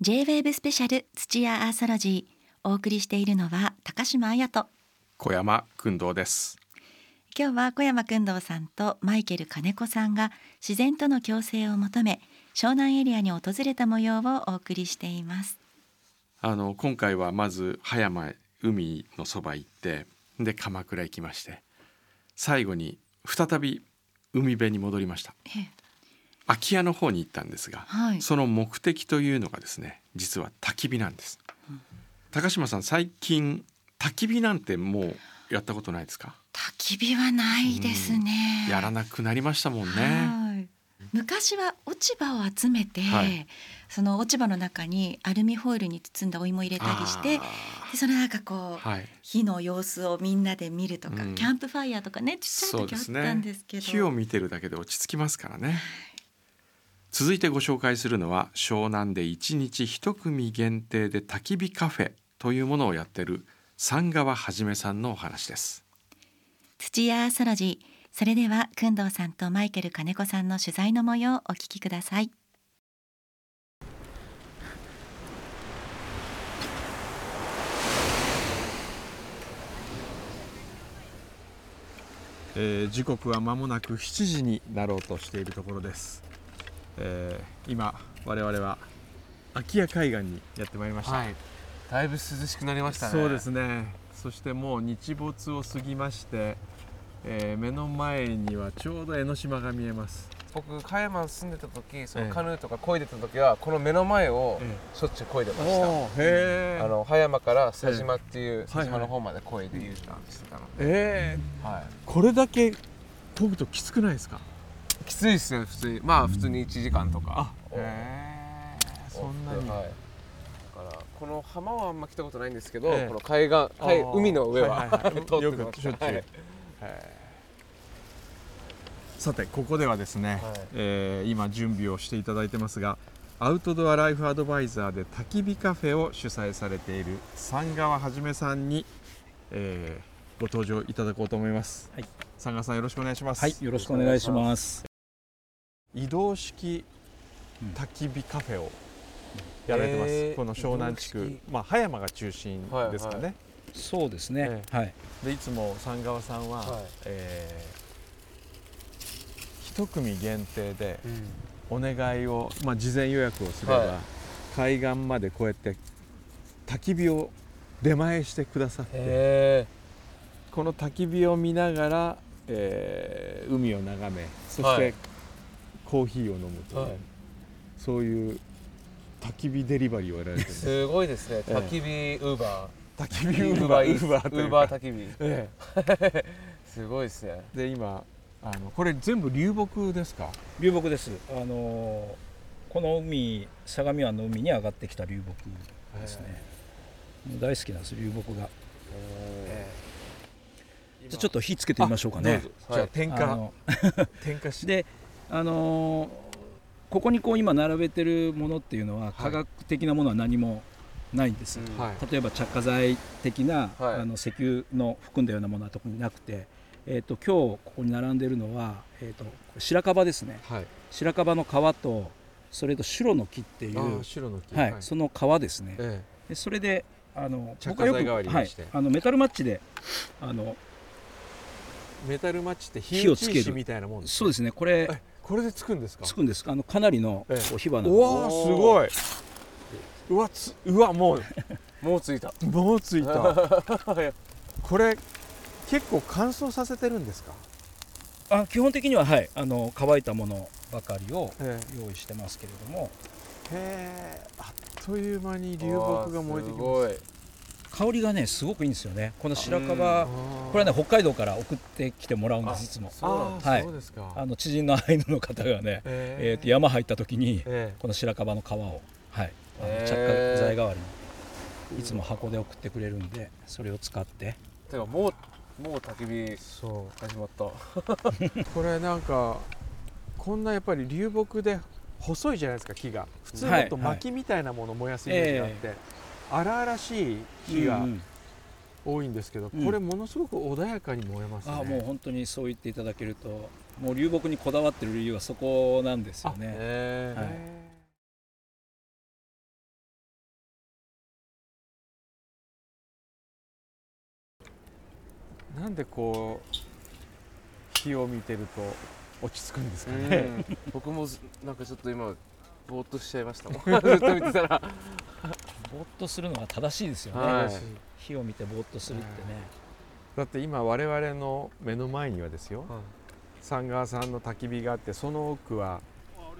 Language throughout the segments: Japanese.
J-WAVE スペシャル土屋アーソロジーお送りしているのは高島彩と小山君堂です。今日は小山君堂さんとマイケル金子さんが自然との共生を求め湘南エリアに訪れた模様をお送りしています。あの今回はまず葉山海のそば行ってで鎌倉行きまして最後に再び海辺に戻りました空き家の方に行ったんですが、はい、その目的というのがですね実は焚き火なんです、うん、高島さん最近焚き火なんてもうやったことないですか？焚き火はないですね、うん、やらなくなりましたもんね。昔は落ち葉を集めて、はい、その落ち葉の中にアルミホイルに包んだお芋入れたりしてでそのなんかこう、はい、火の様子をみんなで見るとか、うん、キャンプファイヤーとかねちっちゃい時あったんですけど、ね、火を見てるだけで落ち着きますからね。続いてご紹介するのは湘南で1日1組限定で焚き火カフェというものをやってる三川はじめさんのお話です。土屋ソロジーそれでは工藤さんとマイケル金子さんの取材の模様をお聞きください。えー、時刻は間もなく7時になろうとしているところですえー、今我々は空き家海岸にやってまいりました、はい、だいぶ涼しくなりましたね。そうですね。そしてもう日没を過ぎまして、えー、目の前にはちょうど江ノ島が見えます。僕加山住んでた時そのカヌーとか漕いでた時は、この目の前をしょっちゅう漕いでました、えー、あの葉山から佐島っていう佐島の方まで漕いで U ターンしてたので、えー、はい、これだけ漕ぐときつくないですか？きついですね普通に。まあ普通に1時間とか、へえそんなに、はい、だからこの浜はあんま来たことないんですけど、この海岸海海の上は、はいはい、通ってます。しょっちゅう、はい、さてここではですね、はい、えー、今準備をしていただいてますがアウトドアライフアドバイザーで焚き火カフェを主催されている三川はじめさんに、えー、ご登場いただこうと思います。はい、三川さんよろしくお願いします。はい、よろしくお願いします。移動式焚き火カフェをやられてます、えー、この湘南地区、まあ、葉山が中心ですかね、はいはい、そうですね、えー、はい、でいつも三川さんは、はい、えー、一組限定でお願いを、まあ、事前予約をすれば、はい、海岸までこうやって焚き火を出前してくださって、えー、この焚き火を見ながら、えー、海を眺めそして、コーヒーを飲むと、はい、そういう焚き火デリバリーをやられてる。すごいですね。焚き火ウーバー。焚き火ウーバーウーバーウーバー焚き火、ええ、すごいですね。で今あのこれ全部流木ですか？流木です。あのこの海相模湾の海に上がってきた流木ですね。大好きなんです流木が。じゃちょっと火つけてみましょうかね。じゃあ点火。点火し。てあのー、ここにこう今並べてるものっていうのは科学的なものは何もないんです、はい、例えば着火剤的な、はい、あの石油の含んだようなものは特になくて、えーと、今日ここに並んでるのは、えーと、白樺ですね、はい、白樺の皮とそれと白の木っていう白の木、はい。その皮ですね、ええ、でそれであの僕はよく、はい、あのメタルマッチであのメタルマッチって火をつける。みたいなもんです、そうですね。これこれでつくんですか？つくんです。あのかなりの火花。うわすごい。うわつうわもう もうついた。もうついた。これ結構乾燥させてるんですか？あ基本的にははい。あの乾いたものばかりを用意してますけれども。へえあっという間に流木が燃えてきます香りがねすごくいいんですよね。この白樺これはね北海道から送ってきてもらうんですいつも。はい。あの知人のアイヌの方がね、えー、と山入った時に、この白樺の皮をはい。あの着火剤代わりにいつも箱で送ってくれるんでそれを使って。てかもうもう焚き火そう。始まった。これなんかこんなやっぱり流木で細いじゃないですか木が。普通だと薪みたいなものを燃やすイメージがあって、はいはい荒々しい火が多いんですけど、うん。うん、これものすごく穏やかに燃えますね、あもう本当にそう言っていただけるともう流木にこだわってる理由はそこなんですよね。へなんでこう火を見てると落ち着くんですかね。僕もなんかちょっと今ぼーっとしちゃいましたもん。ずっと見てたら。ぼーっとするのが正しいですよね、はい、火を見てぼーっとするってね、だって今我々の目の前にはですよ、三川さんの焚き火があってその奥は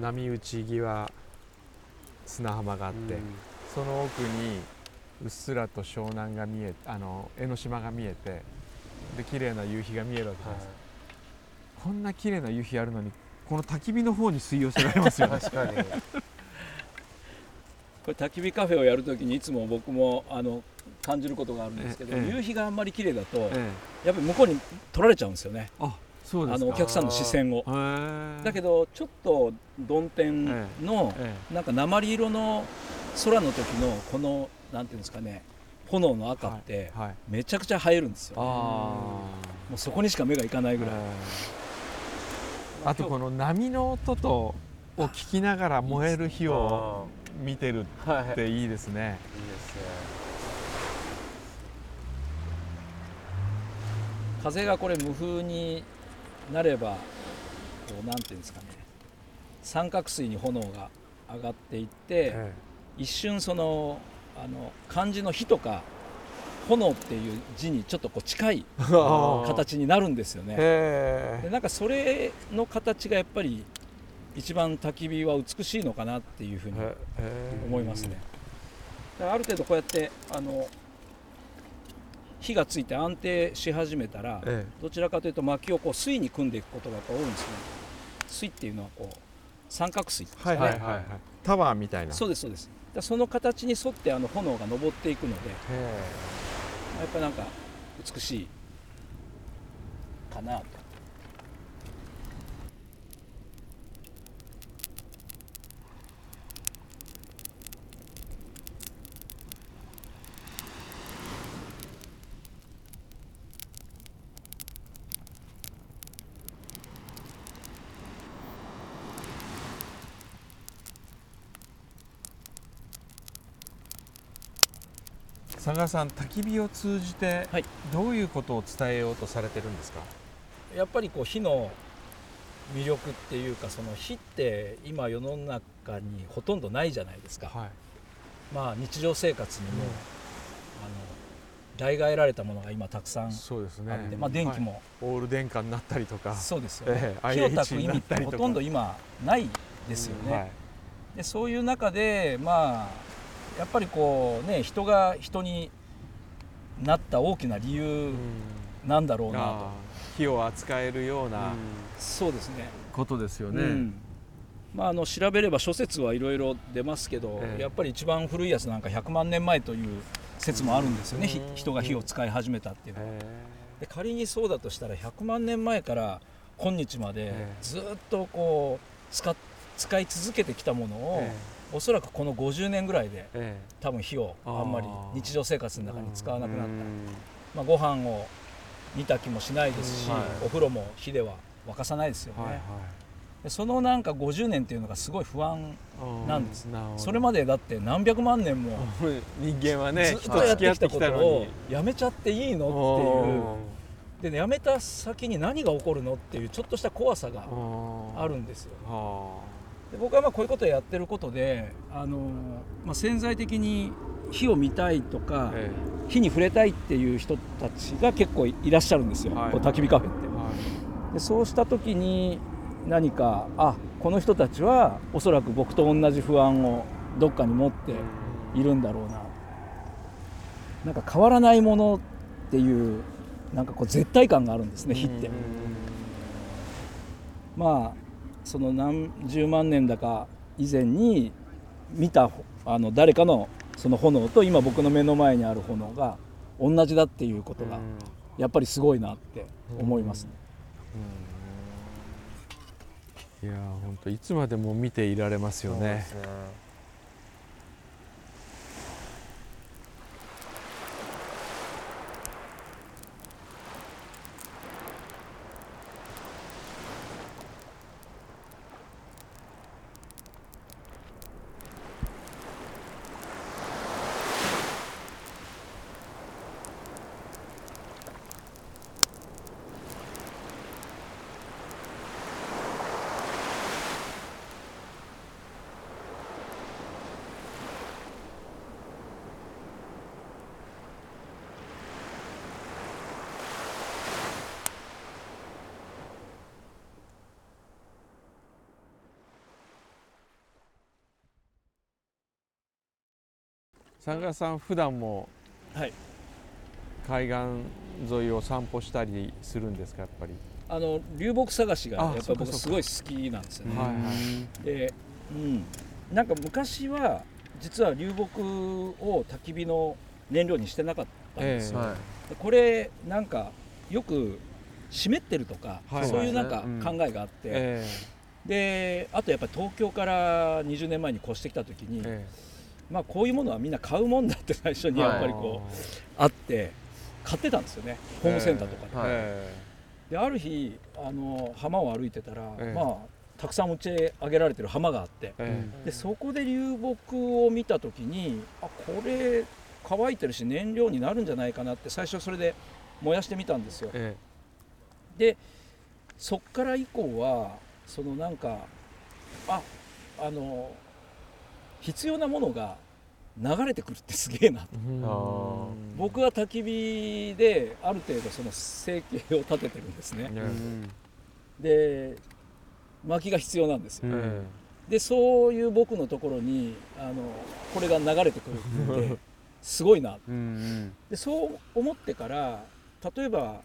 波打ち際砂浜があって、うん、その奥にうっすらと湘南が見えあの江ノ島が見えてで綺麗な夕日が見えるわけです、はい、こんな綺麗な夕日あるのにこの焚き火の方に吸い寄せられますよね。確かにこれ焚き火カフェをやるときにいつも僕もあの感じることがあるんですけど、ええ、夕日があんまり綺麗だと、え、やっぱり向こうに取られちゃうんですよね。あそうあのお客さんの視線を。だけどちょっと曇天の、なんか鉛色の空の時のこのなんていうんですかね炎の赤ってめちゃくちゃ映えるんですよ、もうそこにしか目がいかないぐらい、あとこの波の音とを聞きながら燃える火を見てるっていいですね、いいですね。風がこれ無風になればこうなんていうんですかね。三角錐に炎が上がっていって、ええ、一瞬そのあの漢字の火とか炎っていう字にちょっとこう近い 形になるんですよね。でなんかそれの形がやっぱり一番焚き火は美しいのかなっていうふうに思いますね。ある程度こうやってあの火がついて安定し始めたら、ええ、どちらかというと薪をこう水に組んでいくことが多いんですね。水っていうのはこう三角錐ですね、はいはいはいはい、タワーみたいな。そうですそうです。その形に沿ってあの炎が昇っていくのでやっぱりなんか美しいかなと佐賀さん焚き火を通じてどういうことを伝えようとされてるんですか、やっぱりこう火の魅力っていうかその火って今世の中にほとんどないじゃないですか、はい、まあ日常生活にも、うん、あの代替えられたものが今たくさんそうですね、まあ、電気も、はい、オール電化になったりとか。そうですよね、えー、火を焚く意味ってほとんど今ないですよね、うんはい、でそういう中でまあやっぱりこうね人が人になった大きな理由なんだろうなと、火を扱えるような、そうですね。ことですよね、うん、まあ、あの調べれば諸説はいろいろ出ますけど、ええ、やっぱり一番古いやつなんか100万年前という説もあるんですよね、うん、人が火を使い始めたっていうのは、えで仮にそうだとしたら100万年前から今日までずっとこう使使い続けてきたものを、おそらくこの50年ぐらいで、ええ、多分火をあんまり日常生活の中に使わなくなった、まあ、ご飯を煮炊きもしないですし、はい、お風呂も火では沸かさないですよね、はいはい、そのなんか50年っていうのがすごい不安なんです。それまでだって何百万年も 人間はねずっとやってきたことをやめちゃっていいのっていう。で、ね、やめた先に何が起こるのっていうちょっとした怖さがあるんですよ。で僕はまあこういうことをやってることであの、まあ、潜在的に火を見たいとか、ええ、火に触れたいっていう人たちが結構いらっしゃるんですよ、はい、こ焚き火カフェって。はい、でそうした時に何かあこの人たちはおそらく僕と同じ不安をどっかに持っているんだろうな。なんか変わらないものっていうなんかこう絶対感があるんですね火って。まあその何十万年だか以前に見たあの誰かのその炎と今僕の目の前にある炎が同じだっていうことがやっぱりすごいなって思いますね。いや本当いつまでも見ていられますよね。佐賀さん普段もはい。海岸沿いを散歩したりするんですかやっぱり？あの流木探しがやっぱり僕すごい好きなんですよ。ね。はいはい、で、うん、なんか昔は実は流木を焚き火の燃料にしてなかったんですよ。えー、これなんかよく湿ってるとか、はい、そういうなんか考えがあって、えー、であとやっぱり東京から20年前に越してきた時に、えー、まあこういうものはみんな買うもんだって最初にやっぱりこうあって買ってたんですよね。ホームセンターとかで。である日あの浜を歩いてたら、えまあたくさん打ち上げられてる浜があって、えでそこで流木を見た時にあこれ乾いてるし燃料になるんじゃないかなって最初それで燃やしてみたんですよ。え。でそっから以降はそのなんかああの必要なものが流れてくるってすげえなと、僕は焚き火である程度その生計を立ててるんですね、で薪が必要なんですよ、でそういう僕のところにあのこれが流れてくるってすごいな、でそう思ってから例えば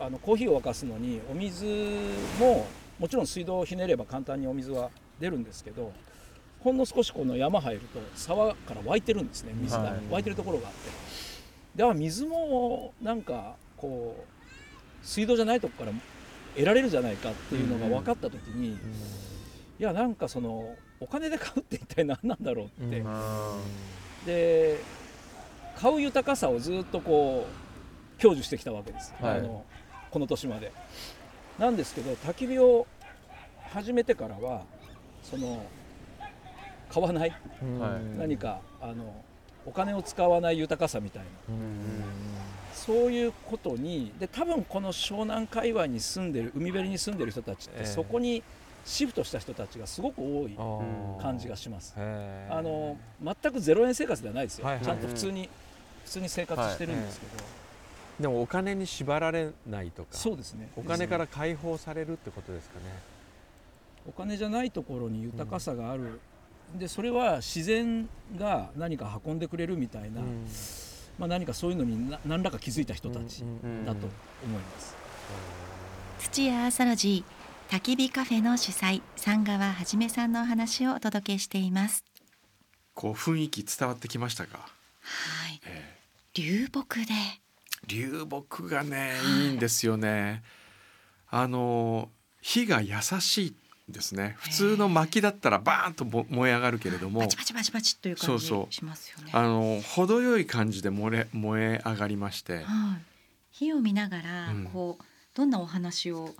あのコーヒーを沸かすのにお水ももちろん水道をひねれば簡単にお水は出るんですけどほんの少しこの山入ると沢から湧いてるんですね水が、はい、湧いてるところがあって。では水もなんかこう水道じゃないとこから得られるじゃないかっていうのが分かった時に、うん、いやなんかそのお金で買うって一体何なんだろうって、うん、で買う豊かさをずっとこう享受してきたわけです、はい、あのこの年まで。なんですけど焚き火を始めてからはその買わない、何かあのお金を使わない豊かさみたいな、そういうことにで多分この湘南界隈に住んでる海辺に住んでる人たちって、そこにシフトした人たちがすごく多い感じがします。あの全く0円生活ではないですよ、ちゃんと普通に、普通に生活してるんですけど。でもお金に縛られないとか。そうですね。お金から解放されるってことですかね。お金じゃないところに豊かさがあるでそれは自然が何か運んでくれるみたいな、うん、まあ、何かそういうのに何らか気づいた人たちだと思います。土屋アーサロジー焚き火カフェの主催三川はじめさんのお話をお届けしています。こう雰囲気伝わってきましたか？はい。えー、流木で。流木がね、い、いんですよね。あの火が優しいですね。普通の薪だったらバーンと燃え上がるけれどもバチバチバチバチという感じしますよね。あの程よい感じで燃え燃え上がりまして、はい、火を見ながら、こうどんなお話を？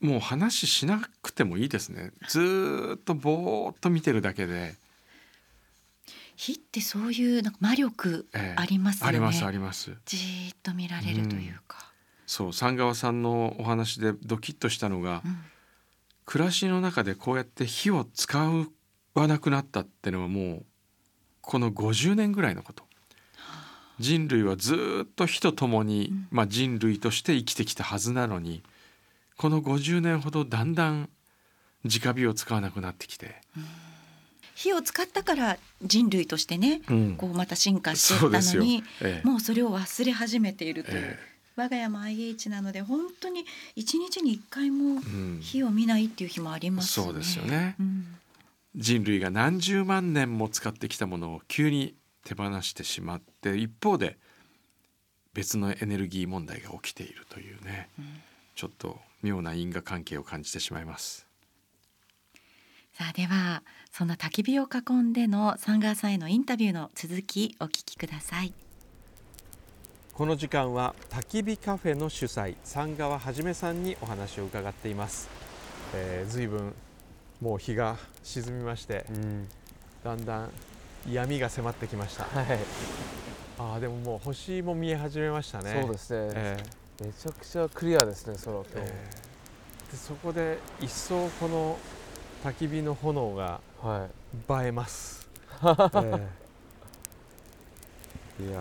もう話しなくてもいいですね。ずっとぼーっと見てるだけで。火ってそういうなんか魔力ありますよね、ええ、ありますあります。じっと見られるというか、うん、そう。三川さんのお話でドキッとしたのが、うん暮らしの中でこうやって火を使わなくなったってのはもうこの50年ぐらいのこと。人類はずっと火と共に、まあ、人類として生きてきたはずなのにこの50年ほどだんだん直火を使わなくなってきて。火を使ったから人類としてね、うん、こうまた進化していったのに、ええ、もうそれを忘れ始めているという、え我が家も IH なので本当に一日に一回も火を見ないっていう日もあります、ね。うん、そうですよね、うん、人類が何十万年も使ってきたものを急に手放してしまって一方で別のエネルギー問題が起きているというね、うん、ちょっと妙な因果関係を感じてしまいます。さあではそんな焚き火を囲んでのサンガーさんへのインタビューの続きお聞きくださいこの時間は焚き火カフェの主催三川はじめさんにお話を伺っています、えー、随分もう日が沈みまして、うん、だんだん闇が迫ってきました、はい、ああでももう星も見え始めましたね。そうですね、えー、めちゃくちゃクリアですね空今日、えー、でそこで一層この焚き火の炎が映えます、はい、えー、いや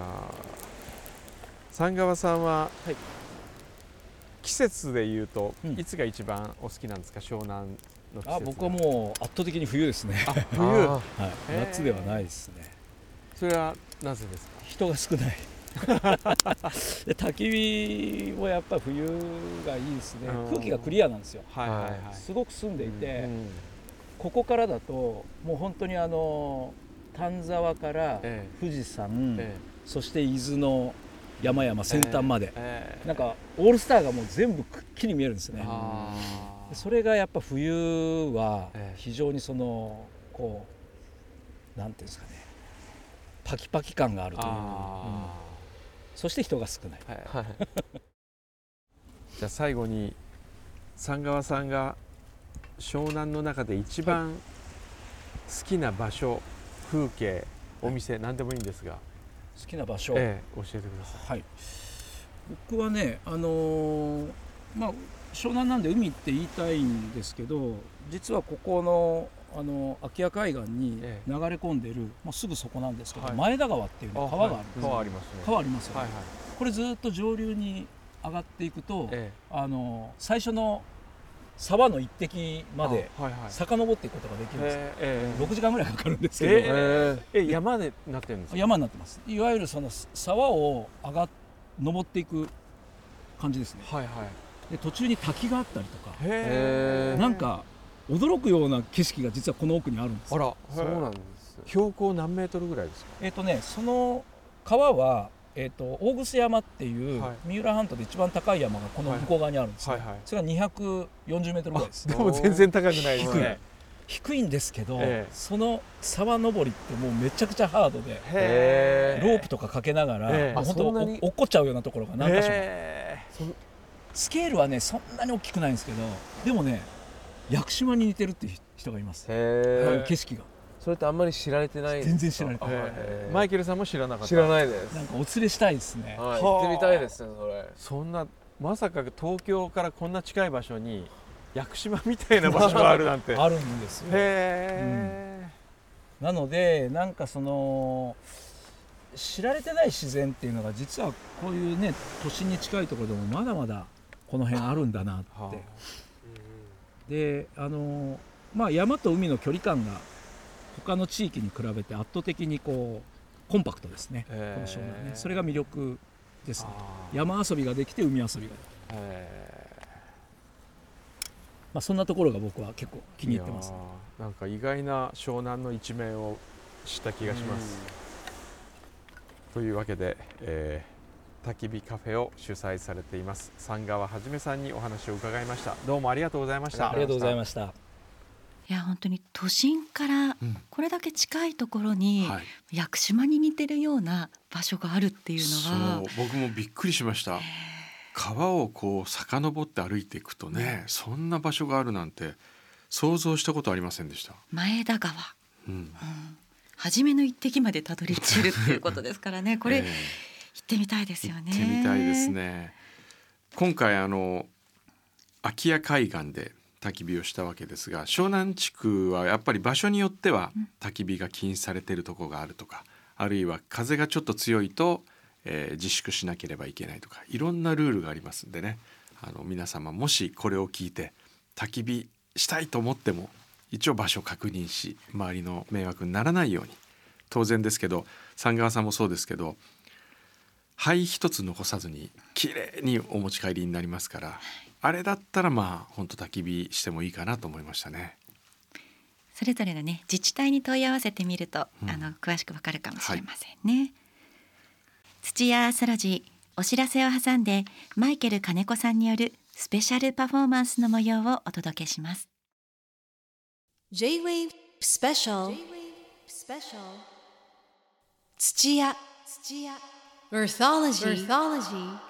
三川さんは、はい、季節でいうと、うん、いつが一番お好きなんですか？湘南のあ僕はもう圧倒的に冬ですね。冬、はい、夏ではないですね。それはなぜですか？人が少ない。で焚き火もやっぱ冬がいいですね。空気がクリアなんですよ、はいはいはい、すごく澄んでいて、うんうん、ここからだともう本当にあの丹沢から富士山、ええ、そして伊豆の山々先端まで、え、なんかオールスターがもう全部くっきり見えるんですね。それがやっぱ冬は非常にそのこうなんていうんですかね。パキパキ感があるという、うん、そして人が少ない、はい、じゃあ最後に三川さんが湘南の中で一番好きな場所、風景お店、はい、何でもいいんですが好きな場所、ええ、教えてください、はい、僕はねあのー、まあ湘南なんで海って言いたいんですけど実はここのあの空き家海岸に流れ込んでる、もうすぐそこなんですけど、はい、前田川っていう、川があるんです、川ありますね。川ありますよね、はいはい、これずっと上流に上がっていくと、ええ、あの最初の沢の一滴まで遡っていくことができるんです、ええ6時間ぐらいかかるんですけど、ええ山でなってるんですか？山になってます。いわゆるその沢を上が登っていく感じですね、はいはい、で途中に滝があったりとか。なんか驚くような景色が実はこの奥にあるんです。あらそうなんです標高何メートルぐらいですか？えっ、ー、とねその川はえーと、大楠山っていう三浦半島で一番高い山がこの向こう側にあるんです、はいはいはい、それが240メートルぐらいです。でも全然高くないですね。低い。んですけど、えー、その沢登りってもうめちゃくちゃハードでロープとかかけながら、えー、まあ、本当落っこっちゃうようなところが何か所も、スケールはねそんなに大きくないんですけどでもね屋久島に似てるっていう人がいます。景色がそれってあんまり知られてない全然知られてない。マイケルさんも知らなかった。知らないです。なんかお連れしたいですね、はい、行ってみたいですねそれ。そんなまさか東京からこんな近い場所に屋久島みたいな場所があるなんて。あるんですよ。へえ、うん、なのでなんかその知られてない自然っていうのが実はこういうね都心に近いところでもまだまだこの辺あるんだなって、であのまあ山と海の距離感が他の地域に比べて圧倒的にこうコンパクトですね、この湘南ね。それが魅力ですね。山遊びができて海遊びができる、まあ、そんなところが僕は結構気に入ってます、ね、なんか意外な湘南の一面を知った気がします。というわけで、えー、焚き火カフェを主催されています。三川はじめさんにお話を伺いました。どうもありがとうございました。ありがとうございましたいや本当に都心からこれだけ近いところに、うんはい、屋久島に似てるような場所があるっていうのは僕もびっくりしました。川をこう遡って歩いていくとね、そんな場所があるなんて想像したことありませんでした。前田川、うん、うん、初めの一滴までたどり着けるっていうことですからね。これ、えー、行ってみたいですよね。行ってみたいですね。今回あの空き家海岸で焚き火をしたわけですが湘南地区はやっぱり場所によっては焚き火が禁止されているところがあるとかあるいは風がちょっと強いと、えー、自粛しなければいけないとかいろんなルールがありますんでね。あの皆様もしこれを聞いて焚き火したいと思っても一応場所確認し周りの迷惑にならないように。当然ですけど三川さんもそうですけど灰一つ残さずにきれいにお持ち帰りになりますから、あれだったらまあ本当焚き火してもいいかなと思いましたね。それぞれのね自治体に問い合わせてみると、うん、あの詳しくわかるかもしれませんね。はい、土屋アスロジーお知らせを挟んでマイケル金子さんによるスペシャルパフォーマンスの模様をお届けします。J-Wave スペシャル土屋。土屋 Earthology, Earthology